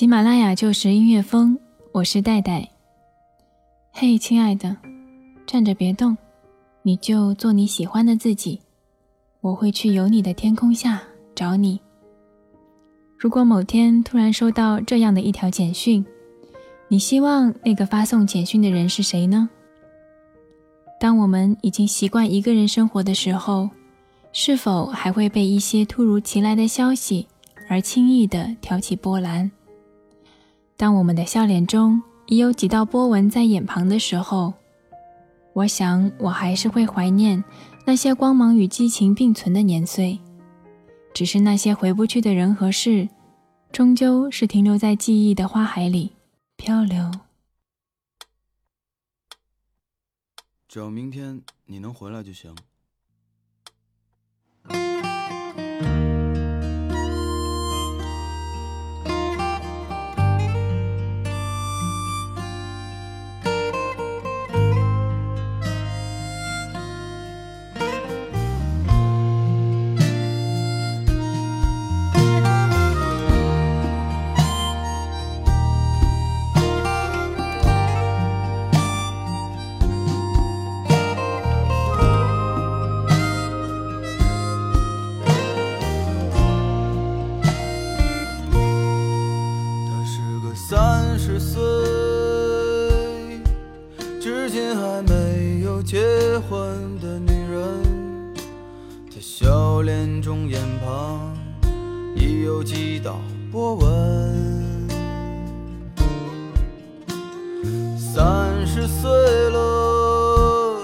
喜马拉雅就是音乐风，我是戴戴。嘿，亲爱的，站着别动，你就做你喜欢的自己。我会去有你的天空下找你。如果某天突然收到这样的一条简讯，你希望那个发送简讯的人是谁呢？当我们已经习惯一个人生活的时候，是否还会被一些突如其来的消息而轻易地挑起波澜？当我们的笑脸中已有几道波纹在眼旁的时候，我想我还是会怀念那些光芒与激情并存的年岁。只是那些回不去的人和事，终究是停留在记忆的花海里漂流。只要明天你能回来就行。十岁至今还没有结婚的女人，她笑脸中眼旁已有几道波纹。三十岁了，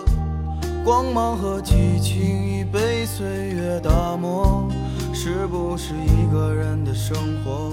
光芒和激情已被岁月打磨，是不是一个人的生活？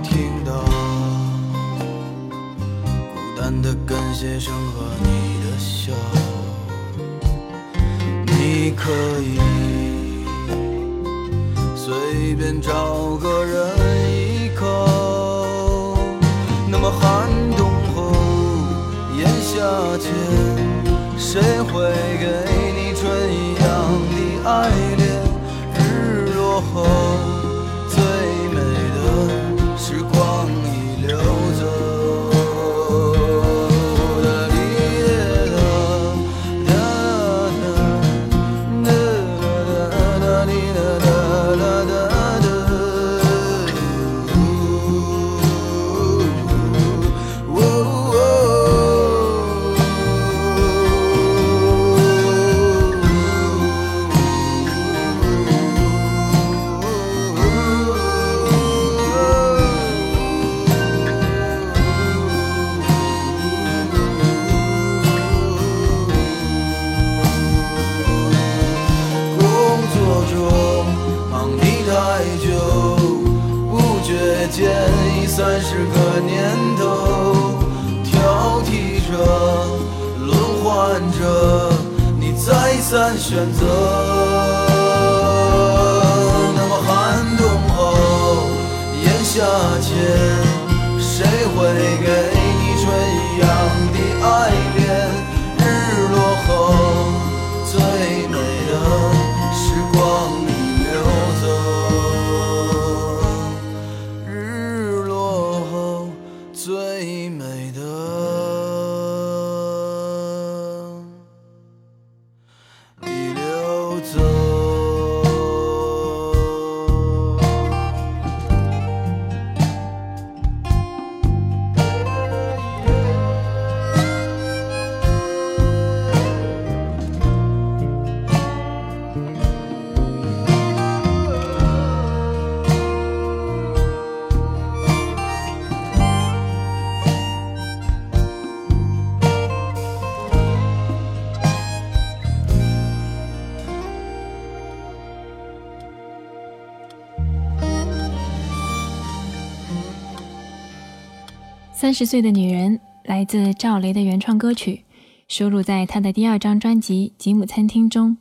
听到孤单的感谢声和你的笑，你可以随便找个人依靠。那么寒冬后，炎夏前。谁会给你春一样的爱恋？日落后。选择。那么寒冬后，炎夏前，谁会给三十岁的女人来自赵雷的原创歌曲，收录在他的第二张专辑《吉姆餐厅》中。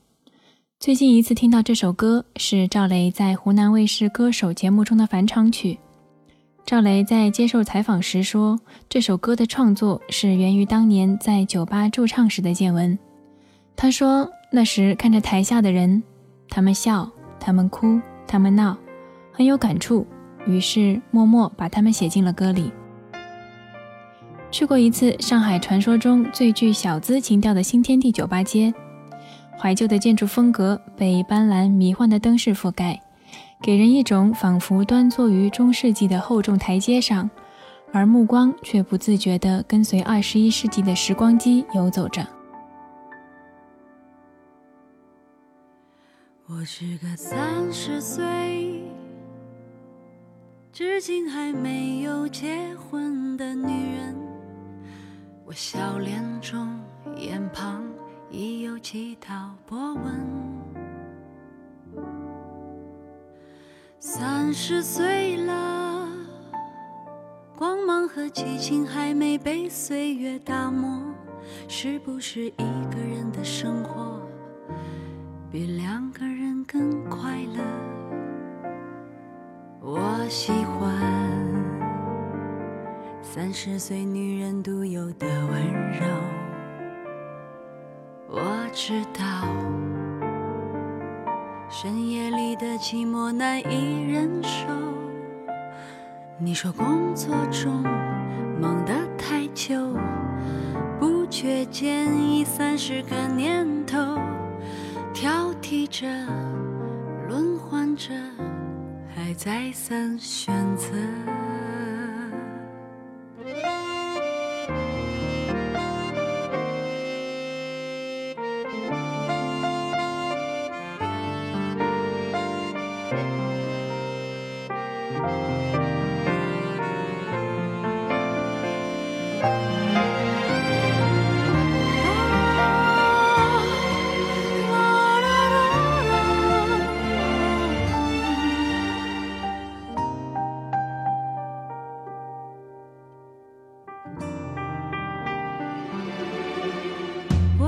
最近一次听到这首歌是赵雷在湖南卫视歌手节目中的返场曲。赵雷在接受采访时说，这首歌的创作是源于当年在酒吧驻唱时的见闻。他说，那时看着台下的人，他们笑，他们哭，他们闹，很有感触，于是默默把他们写进了歌里。去过一次上海传说中最具小资情调的新天地酒吧街，怀旧的建筑风格被斑斓迷幻的灯饰覆盖，给人一种仿佛端坐于中世纪的厚重台阶上，而目光却不自觉地跟随二十一世纪的时光机游走着。我是个三十岁，至今还没有结婚的女。我笑脸中、眼旁已有几道波纹。三十岁了，光芒和激情还没被岁月打磨，是不是一个人的生活比两个人更快乐？我喜欢三十岁女人独有的温柔。我知道深夜里的寂寞难以忍受。你说工作中忙得太久，不觉间已三十个年头，挑剔着，轮换着，还再三选择。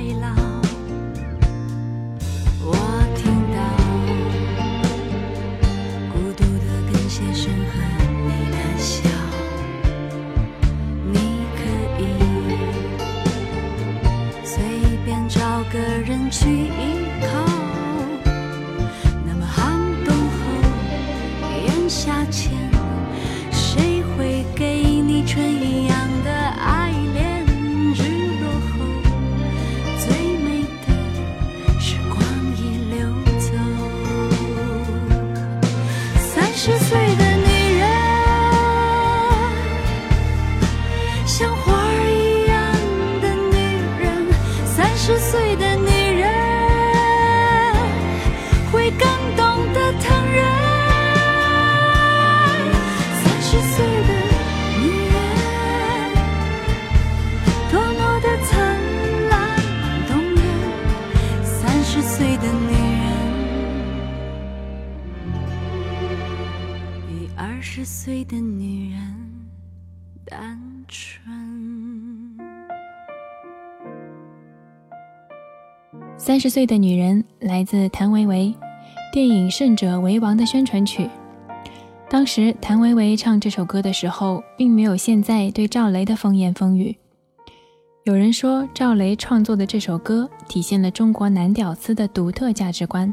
住衰岁的女人，单纯。三十岁的女人来自谭维维，电影《胜者为王》的宣传曲。当时谭维维唱这首歌的时候，并没有现在对赵雷的风言风语。有人说，赵雷创作的这首歌体现了中国男屌丝的独特价值观。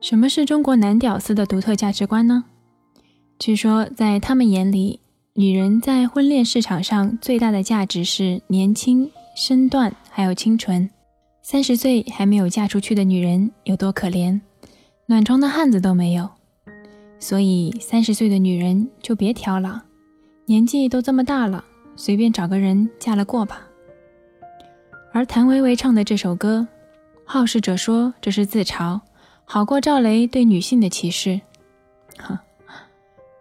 什么是中国男屌丝的独特价值观呢？据说，在他们眼里，女人在婚恋市场上最大的价值是年轻、身段，还有清纯。三十岁还没有嫁出去的女人有多可怜，暖床的汉子都没有。所以，三十岁的女人就别挑了，年纪都这么大了，随便找个人嫁了过吧。而谭维维唱的这首歌，好事者说这是自嘲，好过赵雷对女性的歧视。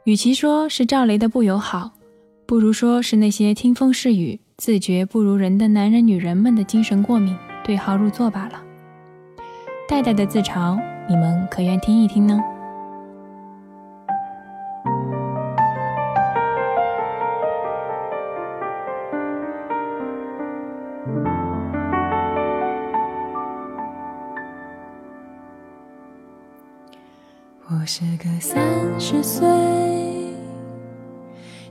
与其说是赵雷的不友好，不如说是那些听风是雨、自觉不如人的男人、女人们的精神过敏。对号入座罢了。代代的自嘲，你们可愿听一听呢？我是个三十岁，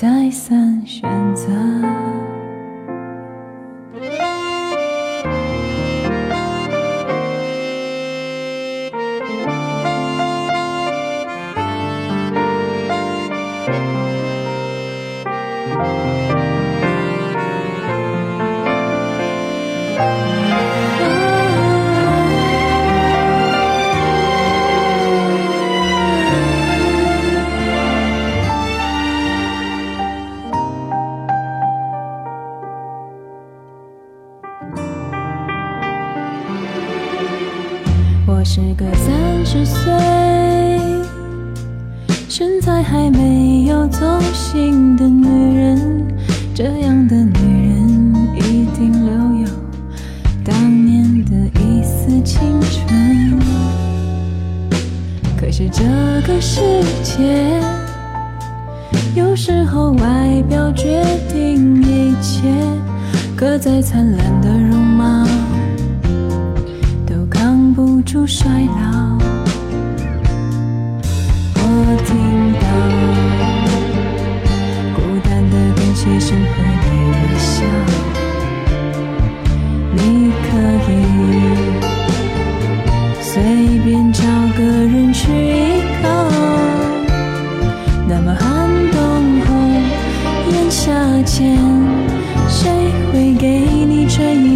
再三选择。是这个世界，有时候外表决定一切。可再灿烂的容貌。都扛不住衰老，随便找个人去依靠。那么寒冬后，炎夏前，谁会给你春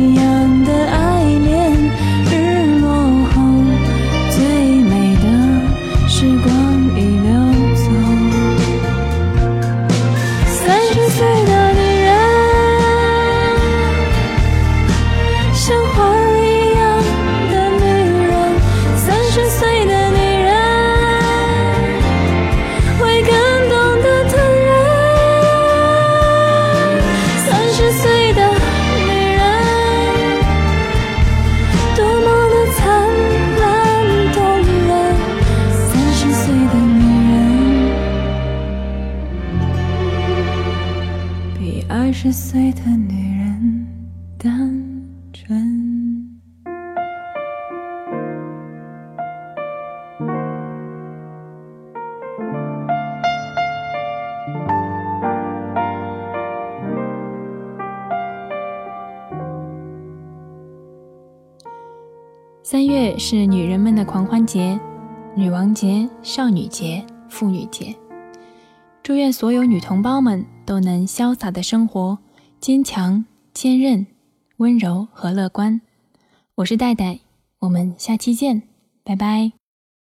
三月是女人们的狂欢节，女王节、少女节、妇女节。祝愿所有女同胞们都能潇洒的生活，坚强、坚韧、温柔和乐观。我是戴戴，我们下期见，拜拜。